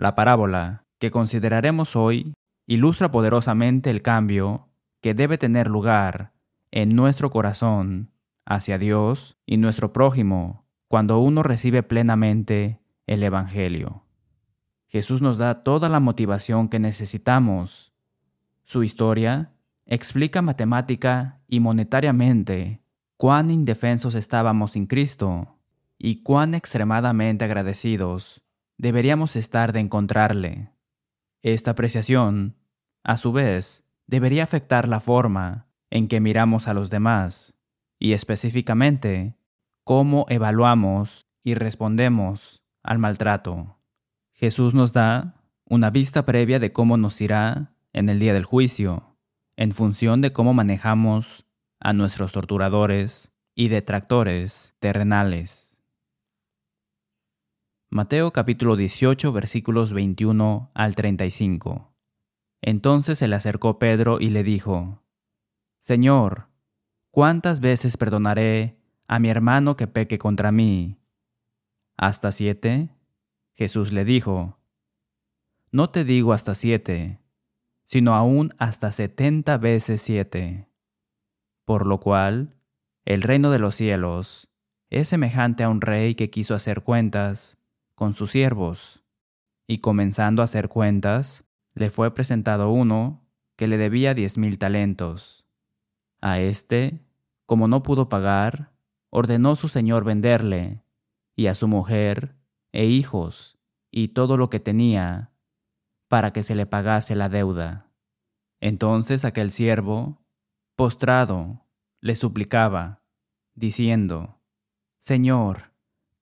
La parábola que consideraremos hoy ilustra poderosamente el cambio que debe tener lugar en nuestro corazón hacia Dios y nuestro prójimo cuando uno recibe plenamente el Evangelio. Jesús nos da toda la motivación que necesitamos. Su historia explica matemática y monetariamente cuán indefensos estábamos sin Cristo y cuán extremadamente agradecidos deberíamos estar de encontrarle. Esta apreciación, a su vez, debería afectar la forma en que miramos a los demás y específicamente cómo evaluamos y respondemos al maltrato. Jesús nos da una vista previa de cómo nos irá en el día del juicio, en función de cómo manejamos a nuestros torturadores y detractores terrenales. Mateo capítulo 18 versículos 21 al 35. Entonces se le acercó Pedro y le dijo, Señor, ¿cuántas veces perdonaré a mi hermano que peque contra mí? ¿Hasta siete? Jesús le dijo, No te digo hasta siete, sino aún hasta setenta veces siete. Por lo cual, el reino de los cielos es semejante a un rey que quiso hacer cuentas con sus siervos, y comenzando a hacer cuentas, le fue presentado uno que le debía diez mil talentos. A éste, como no pudo pagar, ordenó su señor venderle, y a su mujer, e hijos, y todo lo que tenía, para que se le pagase la deuda. Entonces aquel siervo, postrado, le suplicaba, diciendo, Señor,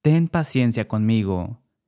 ten paciencia conmigo,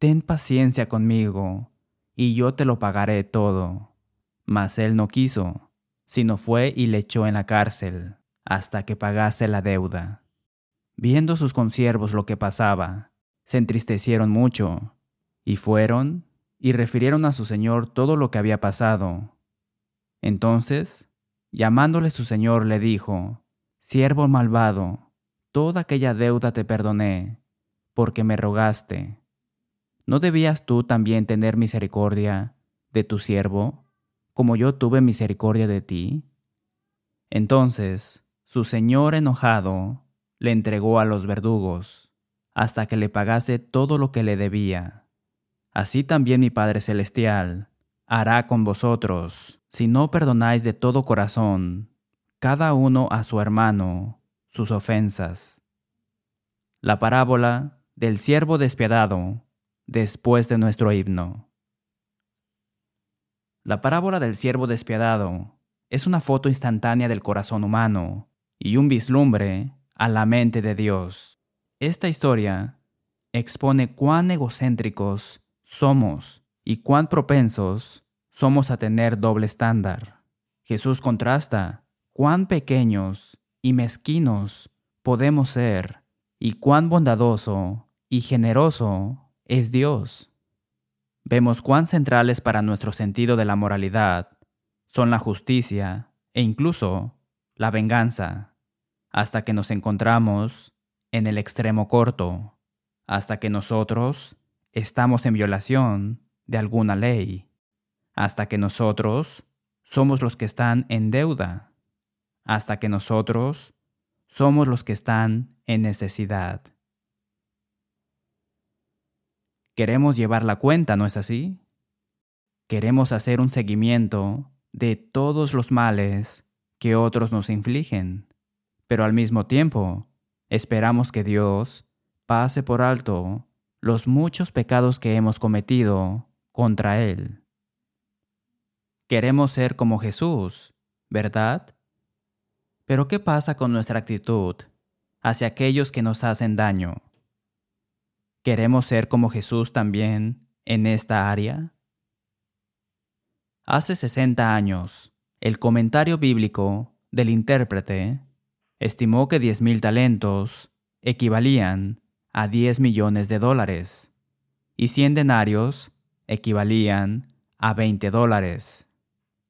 Ten paciencia conmigo, y yo te lo pagaré todo. Mas él no quiso, sino fue y le echó en la cárcel, hasta que pagase la deuda. Viendo sus consiervos lo que pasaba, se entristecieron mucho, y fueron y refirieron a su señor todo lo que había pasado. Entonces, llamándole su señor, le dijo, Siervo malvado, toda aquella deuda te perdoné, porque me rogaste. ¿No debías tú también tener misericordia de tu siervo, como yo tuve misericordia de ti? Entonces, su señor enojado le entregó a los verdugos hasta que le pagase todo lo que le debía. Así también mi Padre Celestial hará con vosotros, si no perdonáis de todo corazón, cada uno a su hermano, sus ofensas. La parábola del siervo despiadado después de nuestro himno. La parábola del siervo despiadado es una foto instantánea del corazón humano y un vislumbre a la mente de Dios. Esta historia expone cuán egocéntricos somos y cuán propensos somos a tener doble estándar. Jesús contrasta cuán pequeños y mezquinos podemos ser y cuán bondadoso y generoso es Dios. Vemos cuán centrales para nuestro sentido de la moralidad son la justicia e incluso la venganza, hasta que nos encontramos en el extremo corto, hasta que nosotros estamos en violación de alguna ley, hasta que nosotros somos los que están en deuda, hasta que nosotros somos los que están en necesidad. Queremos llevar la cuenta, ¿no es así? Queremos hacer un seguimiento de todos los males que otros nos infligen, pero al mismo tiempo Esperamos que Dios pase por alto los muchos pecados que hemos cometido contra Él. Queremos ser como Jesús, ¿verdad? Pero ¿qué pasa con nuestra actitud hacia aquellos que nos hacen daño? ¿Queremos ser como Jesús también en esta área? Hace 60 años, el comentario bíblico del intérprete estimó que 10.000 talentos equivalían a 10 millones de dólares y 100 denarios equivalían a 20 dólares.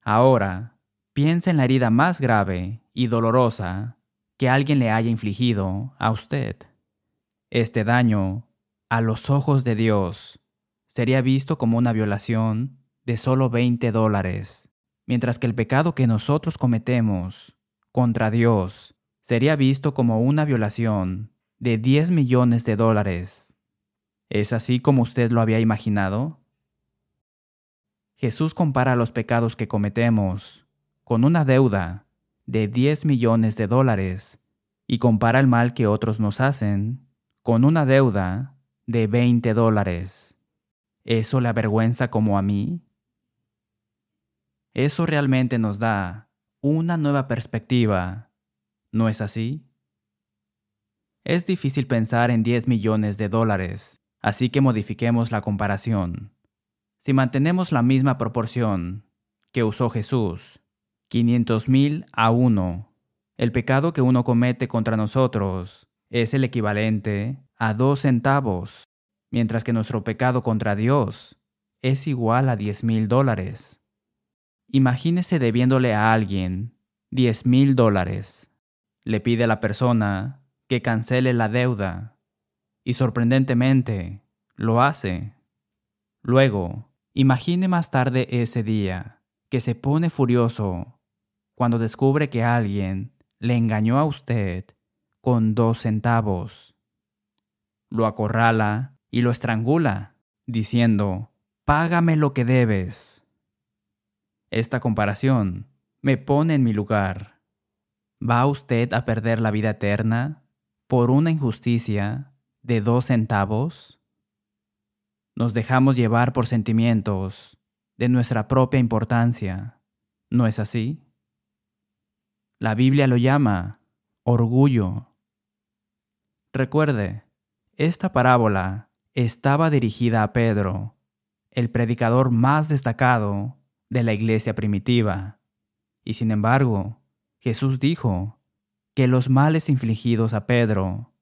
Ahora, piensa en la herida más grave y dolorosa que alguien le haya infligido a usted. Este daño, a los ojos de Dios, sería visto como una violación de solo 20 dólares, mientras que el pecado que nosotros cometemos contra Dios sería visto como una violación de 10 millones de dólares. ¿Es así como usted lo había imaginado? Jesús compara los pecados que cometemos con una deuda de 10 millones de dólares y compara el mal que otros nos hacen con una deuda de 20 dólares. ¿Eso le avergüenza como a mí? Eso realmente nos da una nueva perspectiva, ¿no es así? Es difícil pensar en 10 millones de dólares, así que modifiquemos la comparación. Si mantenemos la misma proporción que usó Jesús, 500 mil a uno, el pecado que uno comete contra nosotros es el equivalente a dos centavos mientras que nuestro pecado contra Dios es igual a 10 mil dólares. Imagínese debiéndole a alguien 10 mil dólares. Le pide a la persona que cancele la deuda y sorprendentemente lo hace. Luego, imagine más tarde ese día que se pone furioso cuando descubre que alguien le engañó a usted con dos centavos. Lo acorrala y lo estrangula, diciendo, Págame lo que debes. Esta comparación me pone en mi lugar. ¿Va usted a perder la vida eterna por una injusticia de dos centavos? Nos dejamos llevar por sentimientos de nuestra propia importancia, ¿no es así? La Biblia lo llama orgullo. Recuerde, esta parábola estaba dirigida a Pedro, el predicador más destacado de la iglesia primitiva. Y sin embargo, Jesús dijo que los males infligidos a Pedro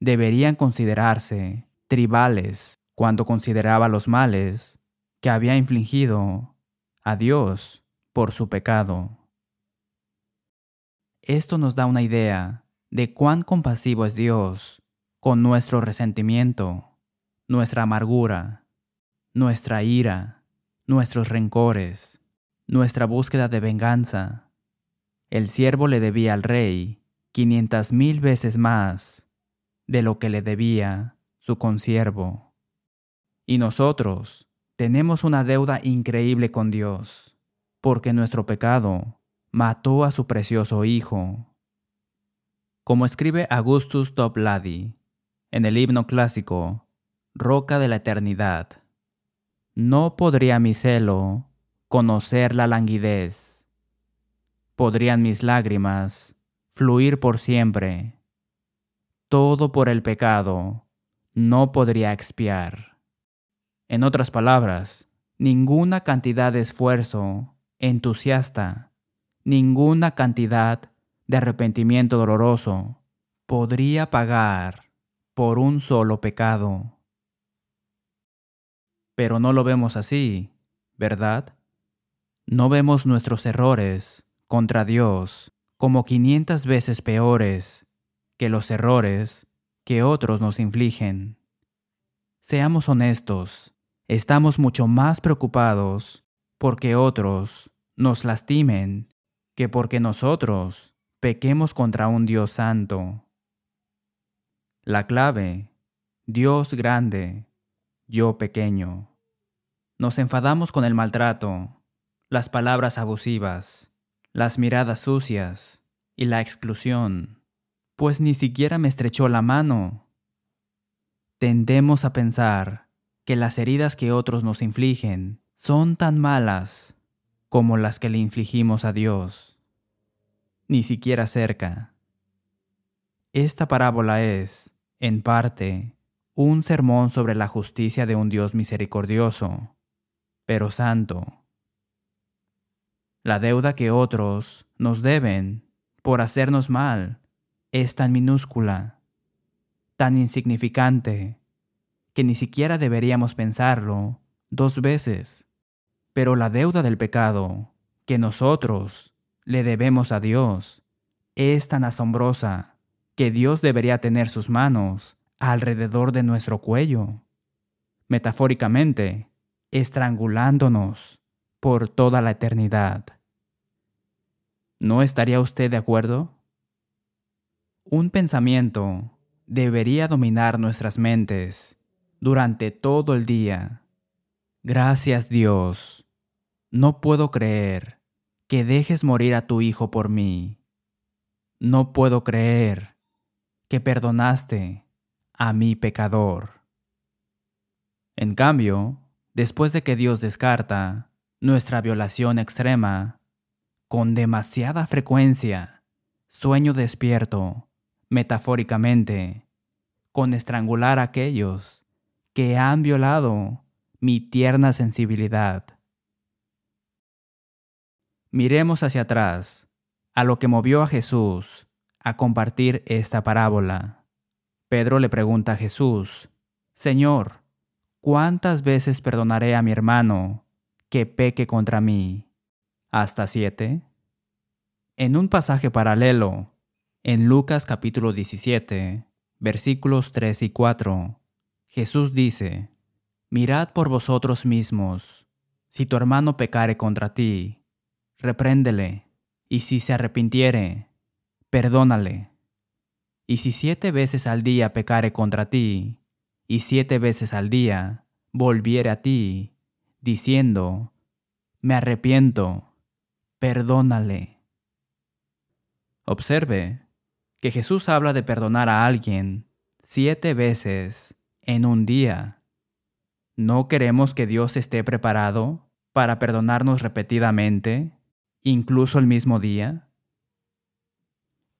deberían considerarse tribales cuando consideraba los males que había infligido a Dios por su pecado. Esto nos da una idea de cuán compasivo es Dios nuestro resentimiento nuestra amargura, nuestra ira, nuestros rencores, nuestra búsqueda de venganza. El siervo le debía al rey quinientas mil veces más de lo que le debía su consiervo. Y nosotros tenemos una deuda increíble con Dios, porque nuestro pecado mató a su precioso Hijo. Como escribe Augustus Toplady en el himno clásico roca de la eternidad. No podría mi celo conocer la languidez. Podrían mis lágrimas fluir por siempre. Todo por el pecado no podría expiar. En otras palabras, ninguna cantidad de esfuerzo entusiasta, ninguna cantidad de arrepentimiento doloroso podría pagar por un solo pecado. Pero no lo vemos así, ¿verdad? No vemos nuestros errores contra Dios como 500 veces peores que los errores que otros nos infligen. Seamos honestos, estamos mucho más preocupados porque otros nos lastimen que porque nosotros pequemos contra un Dios santo. La clave, Dios grande, yo pequeño. Nos enfadamos con el maltrato, las palabras abusivas, las miradas sucias y la exclusión, pues ni siquiera me estrechó la mano. Tendemos a pensar que las heridas que otros nos infligen son tan malas como las que le infligimos a Dios. Ni siquiera cerca. Esta parábola es, en parte, un sermón sobre la justicia de un Dios misericordioso, pero santo. La deuda que otros nos deben por hacernos mal es tan minúscula, tan insignificante, que ni siquiera deberíamos pensarlo dos veces. Pero la deuda del pecado que nosotros le debemos a Dios es tan asombrosa que Dios debería tener sus manos alrededor de nuestro cuello, metafóricamente, estrangulándonos por toda la eternidad. ¿No estaría usted de acuerdo? Un pensamiento debería dominar nuestras mentes durante todo el día. Gracias Dios. No puedo creer que dejes morir a tu hijo por mí. No puedo creer que perdonaste a mi pecador. En cambio, después de que Dios descarta nuestra violación extrema, con demasiada frecuencia, sueño despierto, metafóricamente, con estrangular a aquellos que han violado mi tierna sensibilidad. Miremos hacia atrás, a lo que movió a Jesús a compartir esta parábola. Pedro le pregunta a Jesús, Señor, ¿cuántas veces perdonaré a mi hermano que peque contra mí? ¿Hasta siete? En un pasaje paralelo, en Lucas capítulo 17, versículos 3 y 4, Jesús dice, Mirad por vosotros mismos, si tu hermano pecare contra ti, repréndele, y si se arrepintiere, perdónale. Y si siete veces al día pecare contra ti, y siete veces al día volviere a ti, diciendo, me arrepiento, perdónale. Observe que Jesús habla de perdonar a alguien siete veces en un día. ¿No queremos que Dios esté preparado para perdonarnos repetidamente, incluso el mismo día?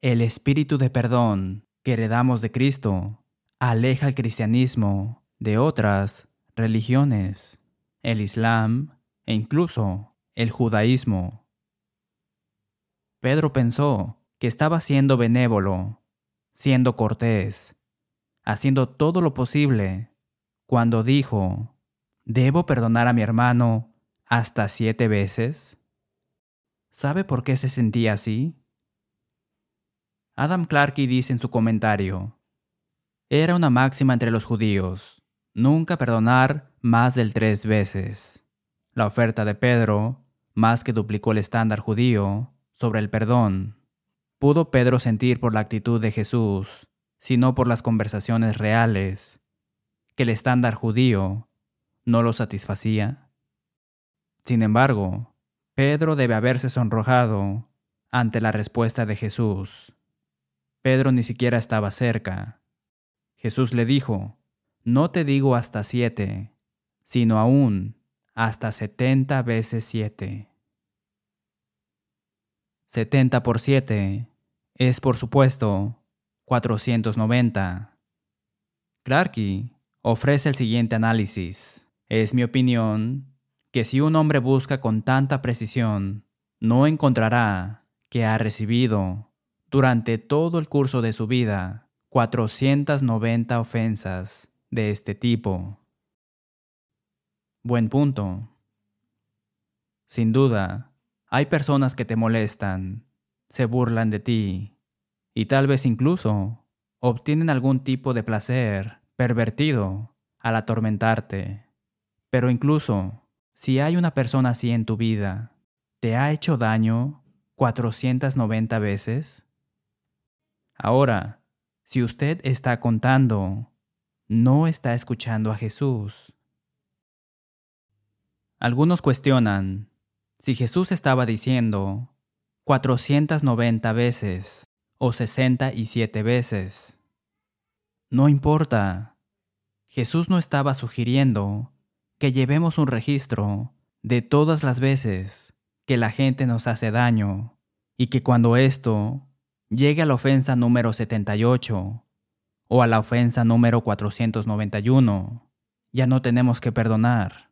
El espíritu de perdón que heredamos de Cristo aleja el cristianismo de otras religiones, el Islam e incluso el judaísmo. Pedro pensó que estaba siendo benévolo, siendo cortés, haciendo todo lo posible, cuando dijo, ¿debo perdonar a mi hermano hasta siete veces? ¿Sabe por qué se sentía así? Adam Clarke dice en su comentario, era una máxima entre los judíos, nunca perdonar más del tres veces. La oferta de Pedro, más que duplicó el estándar judío sobre el perdón. ¿Pudo Pedro sentir por la actitud de Jesús, sino por las conversaciones reales, que el estándar judío no lo satisfacía? Sin embargo, Pedro debe haberse sonrojado ante la respuesta de Jesús. Pedro ni siquiera estaba cerca. Jesús le dijo, No te digo hasta siete, sino aún hasta setenta veces siete. Setenta por siete es, por supuesto, 490. Clarke ofrece el siguiente análisis. Es mi opinión que si un hombre busca con tanta precisión, no encontrará que ha recibido durante todo el curso de su vida 490 ofensas de este tipo. Buen punto. Sin duda, hay personas que te molestan, se burlan de ti y tal vez incluso obtienen algún tipo de placer pervertido al atormentarte. Pero incluso si hay una persona así en tu vida, ¿te ha hecho daño 490 veces? Ahora, si usted está contando, no está escuchando a Jesús. Algunos cuestionan si Jesús estaba diciendo 490 veces o 67 veces. No importa. Jesús no estaba sugiriendo que llevemos un registro de todas las veces que la gente nos hace daño y que cuando esto llegue a la ofensa número 78 o a la ofensa número 491, ya no tenemos que perdonar.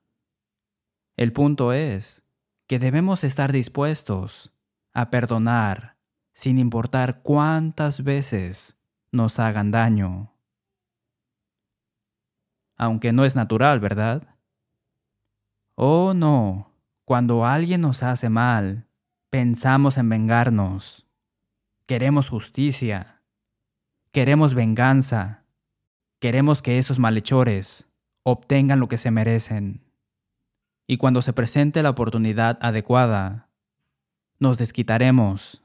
El punto es que debemos estar dispuestos a perdonar sin importar cuántas veces nos hagan daño. Aunque no es natural, ¿verdad? Oh, no, cuando alguien nos hace mal, pensamos en vengarnos. Queremos justicia. Queremos venganza. Queremos que esos malhechores obtengan lo que se merecen. Y cuando se presente la oportunidad adecuada, nos desquitaremos.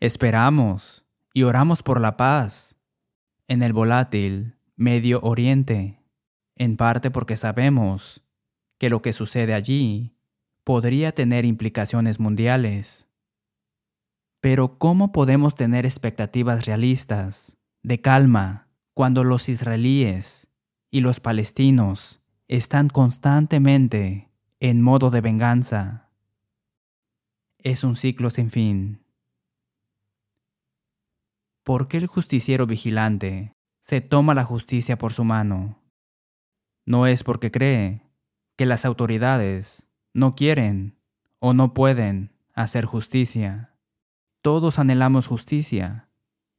Esperamos y oramos por la paz en el volátil Medio Oriente, en parte porque sabemos que lo que sucede allí podría tener implicaciones mundiales. Pero ¿cómo podemos tener expectativas realistas de calma cuando los israelíes y los palestinos están constantemente en modo de venganza? Es un ciclo sin fin. ¿Por qué el justiciero vigilante se toma la justicia por su mano? No es porque cree que las autoridades no quieren o no pueden hacer justicia. Todos anhelamos justicia.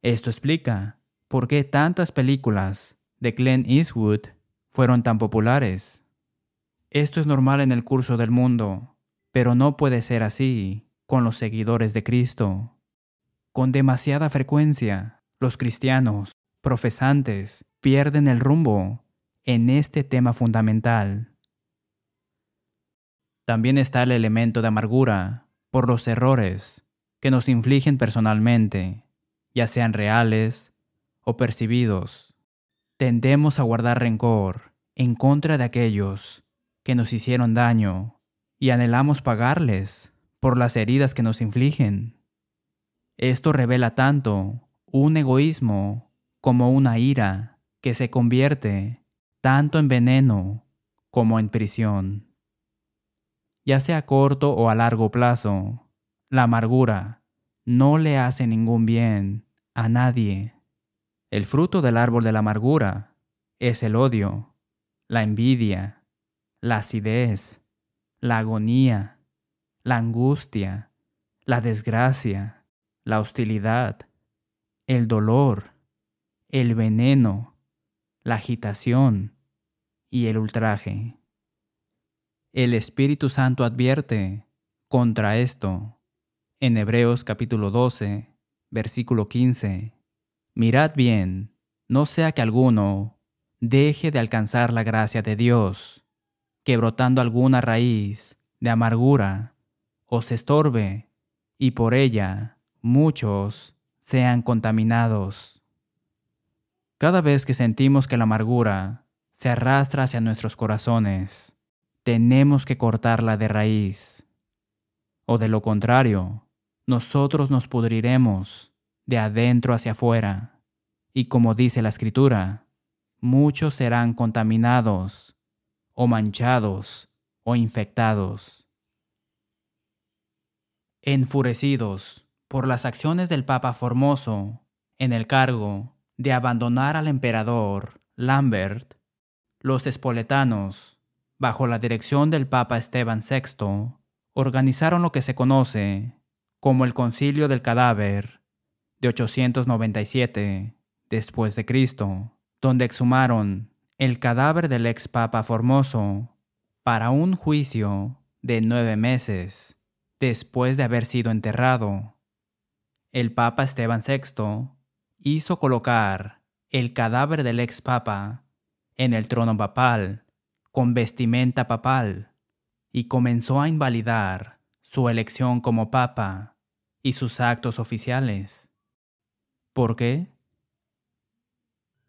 Esto explica por qué tantas películas de Clint Eastwood fueron tan populares. Esto es normal en el curso del mundo, pero no puede ser así con los seguidores de Cristo. Con demasiada frecuencia, los cristianos profesantes pierden el rumbo en este tema fundamental. También está el elemento de amargura por los errores que nos infligen personalmente, ya sean reales o percibidos. Tendemos a guardar rencor en contra de aquellos que nos hicieron daño y anhelamos pagarles por las heridas que nos infligen. Esto revela tanto un egoísmo como una ira que se convierte tanto en veneno como en prisión ya sea a corto o a largo plazo. La amargura no le hace ningún bien a nadie. El fruto del árbol de la amargura es el odio, la envidia, la acidez, la agonía, la angustia, la desgracia, la hostilidad, el dolor, el veneno, la agitación y el ultraje. El Espíritu Santo advierte contra esto. En Hebreos capítulo 12, versículo 15. Mirad bien, no sea que alguno deje de alcanzar la gracia de Dios, que brotando alguna raíz de amargura os estorbe, y por ella muchos sean contaminados. Cada vez que sentimos que la amargura se arrastra hacia nuestros corazones, tenemos que cortarla de raíz. O de lo contrario, nosotros nos pudriremos de adentro hacia afuera. Y como dice la escritura, muchos serán contaminados, o manchados, o infectados. Enfurecidos por las acciones del Papa Formoso en el cargo de abandonar al emperador Lambert, los espoletanos bajo la dirección del Papa Esteban VI, organizaron lo que se conoce como el Concilio del Cadáver de 897 después de Cristo, donde exhumaron el cadáver del ex Papa Formoso para un juicio de nueve meses después de haber sido enterrado. El Papa Esteban VI hizo colocar el cadáver del ex Papa en el trono papal con vestimenta papal y comenzó a invalidar su elección como papa y sus actos oficiales. ¿Por qué?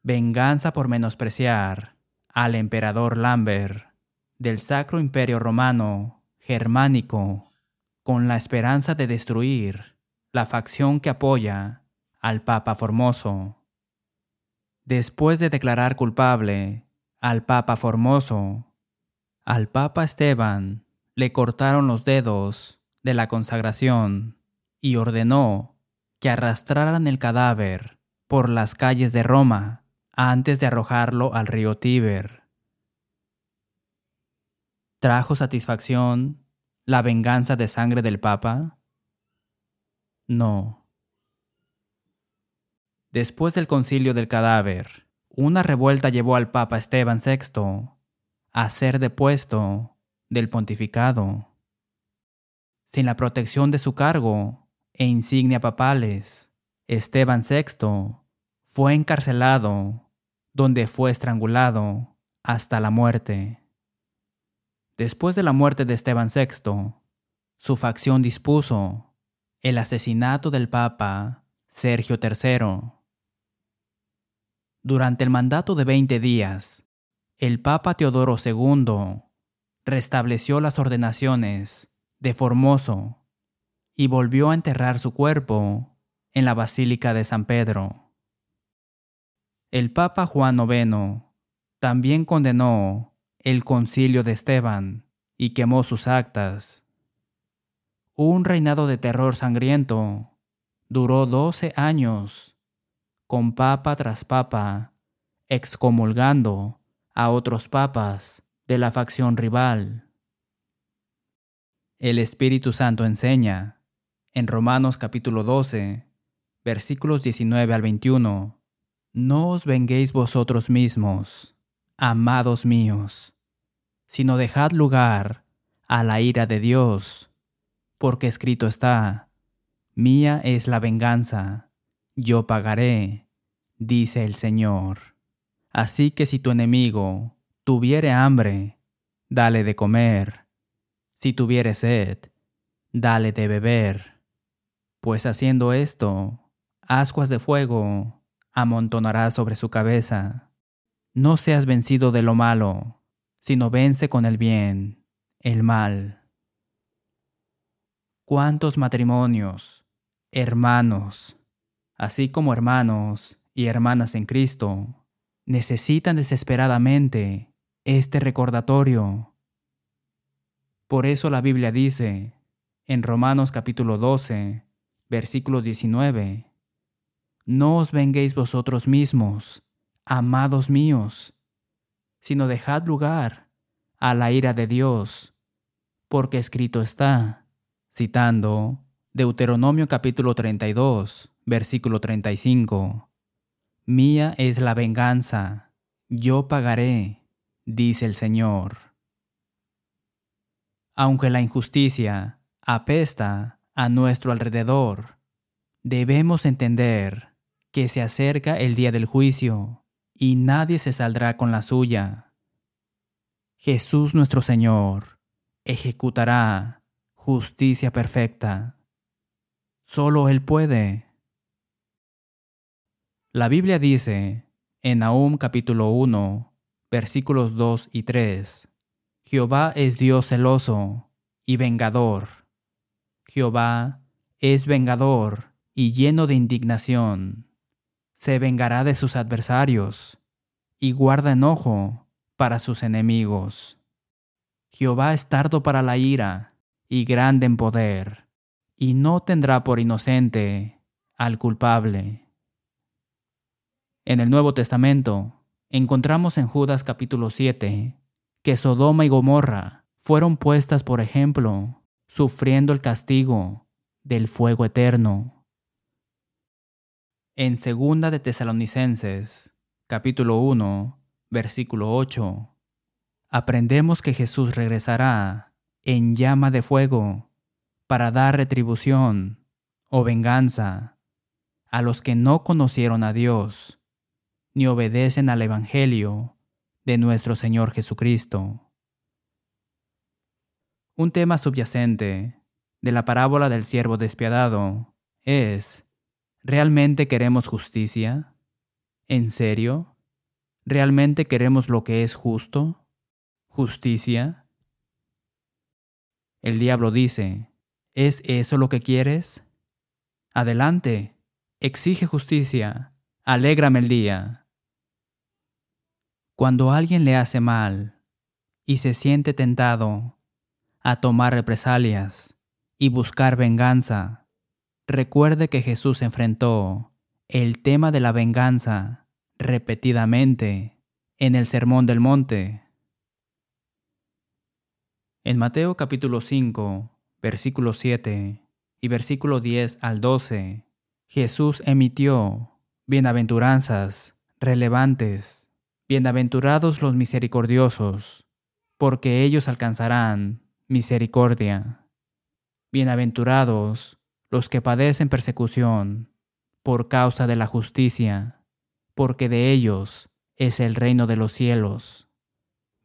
Venganza por menospreciar al emperador Lambert del Sacro Imperio Romano Germánico con la esperanza de destruir la facción que apoya al Papa Formoso. Después de declarar culpable al Papa Formoso. Al Papa Esteban le cortaron los dedos de la consagración y ordenó que arrastraran el cadáver por las calles de Roma antes de arrojarlo al río Tíber. ¿Trajo satisfacción la venganza de sangre del Papa? No. Después del concilio del cadáver, una revuelta llevó al Papa Esteban VI a ser depuesto del pontificado. Sin la protección de su cargo e insignia papales, Esteban VI fue encarcelado, donde fue estrangulado hasta la muerte. Después de la muerte de Esteban VI, su facción dispuso el asesinato del Papa Sergio III. Durante el mandato de 20 días, el Papa Teodoro II restableció las ordenaciones de Formoso y volvió a enterrar su cuerpo en la Basílica de San Pedro. El Papa Juan IX también condenó el concilio de Esteban y quemó sus actas. Un reinado de terror sangriento duró doce años, con papa tras papa, excomulgando a otros papas de la facción rival. El Espíritu Santo enseña, en Romanos capítulo 12, versículos 19 al 21, No os venguéis vosotros mismos amados míos, sino dejad lugar a la ira de Dios, porque escrito está, Mía es la venganza, yo pagaré, dice el Señor. Así que si tu enemigo tuviere hambre, dale de comer, si tuviere sed, dale de beber, pues haciendo esto, ascuas de fuego amontonará sobre su cabeza. No seas vencido de lo malo, sino vence con el bien, el mal. ¿Cuántos matrimonios, hermanos, así como hermanos y hermanas en Cristo, necesitan desesperadamente este recordatorio? Por eso la Biblia dice, en Romanos capítulo 12, versículo 19, No os venguéis vosotros mismos, amados míos, sino dejad lugar a la ira de Dios, porque escrito está, citando Deuteronomio capítulo 32, versículo 35, Mía es la venganza, yo pagaré, dice el Señor. Aunque la injusticia apesta a nuestro alrededor, debemos entender que se acerca el día del juicio y nadie se saldrá con la suya. Jesús nuestro Señor ejecutará justicia perfecta. Solo Él puede. La Biblia dice en Nahum capítulo 1, versículos 2 y 3, Jehová es Dios celoso y vengador. Jehová es vengador y lleno de indignación se vengará de sus adversarios y guarda enojo para sus enemigos. Jehová es tardo para la ira y grande en poder, y no tendrá por inocente al culpable. En el Nuevo Testamento encontramos en Judas capítulo 7 que Sodoma y Gomorra fueron puestas por ejemplo, sufriendo el castigo del fuego eterno. En segunda de Tesalonicenses, capítulo 1, versículo 8, aprendemos que Jesús regresará en llama de fuego para dar retribución o venganza a los que no conocieron a Dios ni obedecen al Evangelio de nuestro Señor Jesucristo. Un tema subyacente de la parábola del siervo despiadado es ¿Realmente queremos justicia? ¿En serio? ¿Realmente queremos lo que es justo? ¿Justicia? El diablo dice, ¿es eso lo que quieres? Adelante, exige justicia, alégrame el día. Cuando alguien le hace mal y se siente tentado a tomar represalias y buscar venganza, Recuerde que Jesús enfrentó el tema de la venganza repetidamente en el Sermón del Monte. En Mateo capítulo 5, versículo 7 y versículo 10 al 12, Jesús emitió bienaventuranzas relevantes. Bienaventurados los misericordiosos, porque ellos alcanzarán misericordia. Bienaventurados los que padecen persecución por causa de la justicia, porque de ellos es el reino de los cielos.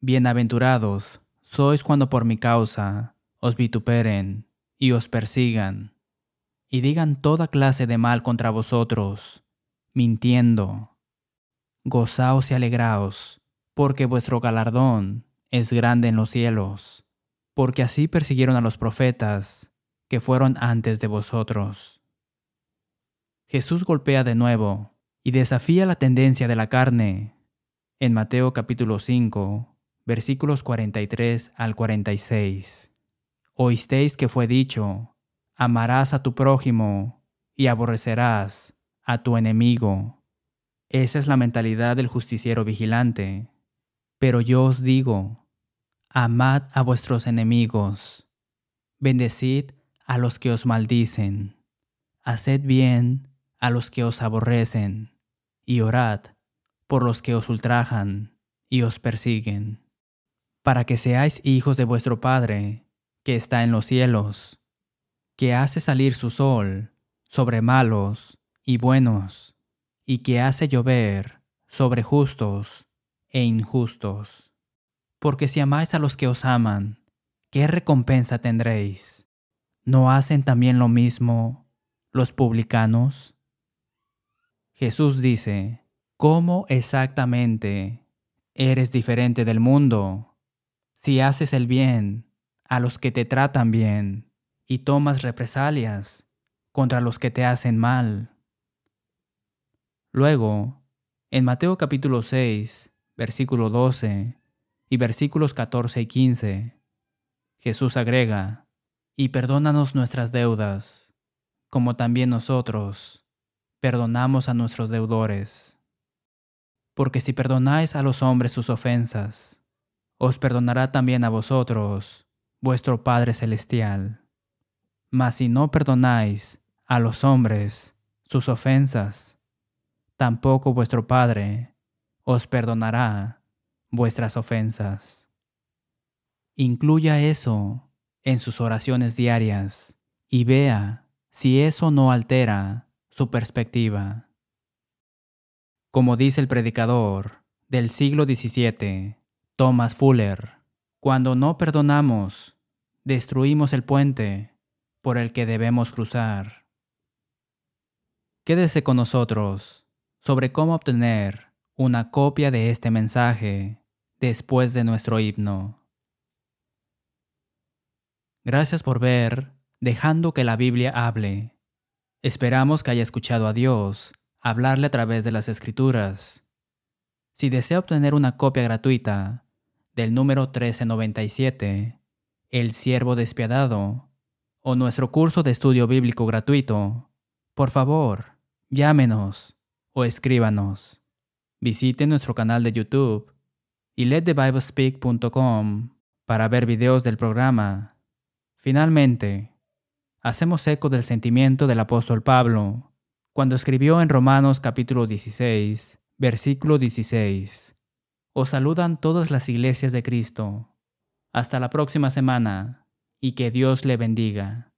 Bienaventurados sois cuando por mi causa os vituperen y os persigan, y digan toda clase de mal contra vosotros, mintiendo. Gozaos y alegraos, porque vuestro galardón es grande en los cielos, porque así persiguieron a los profetas que fueron antes de vosotros. Jesús golpea de nuevo y desafía la tendencia de la carne. En Mateo capítulo 5, versículos 43 al 46. Oísteis que fue dicho, amarás a tu prójimo y aborrecerás a tu enemigo. Esa es la mentalidad del justiciero vigilante. Pero yo os digo, amad a vuestros enemigos, bendecid a los que os maldicen, haced bien a los que os aborrecen, y orad por los que os ultrajan y os persiguen para que seáis hijos de vuestro Padre, que está en los cielos, que hace salir su sol sobre malos y buenos, y que hace llover sobre justos e injustos. Porque si amáis a los que os aman, ¿qué recompensa tendréis? ¿No hacen también lo mismo los publicanos? Jesús dice, ¿cómo exactamente eres diferente del mundo? si haces el bien a los que te tratan bien y tomas represalias contra los que te hacen mal. Luego, en Mateo capítulo 6, versículo 12 y versículos 14 y 15, Jesús agrega, y perdónanos nuestras deudas, como también nosotros perdonamos a nuestros deudores. Porque si perdonáis a los hombres sus ofensas, os perdonará también a vosotros, vuestro Padre Celestial. Mas si no perdonáis a los hombres sus ofensas, tampoco vuestro Padre os perdonará vuestras ofensas. Incluya eso en sus oraciones diarias y vea si eso no altera su perspectiva. Como dice el predicador del siglo XVII, Thomas Fuller, cuando no perdonamos, destruimos el puente por el que debemos cruzar. Quédese con nosotros sobre cómo obtener una copia de este mensaje después de nuestro himno. Gracias por ver, dejando que la Biblia hable. Esperamos que haya escuchado a Dios hablarle a través de las Escrituras. Si desea obtener una copia gratuita, del número 1397, El Siervo Despiadado, o nuestro curso de estudio bíblico gratuito, por favor, llámenos o escríbanos. Visite nuestro canal de YouTube y letthebiblespeak.com para ver videos del programa. Finalmente, hacemos eco del sentimiento del apóstol Pablo cuando escribió en Romanos capítulo 16, versículo 16. Os saludan todas las iglesias de Cristo. Hasta la próxima semana y que Dios le bendiga.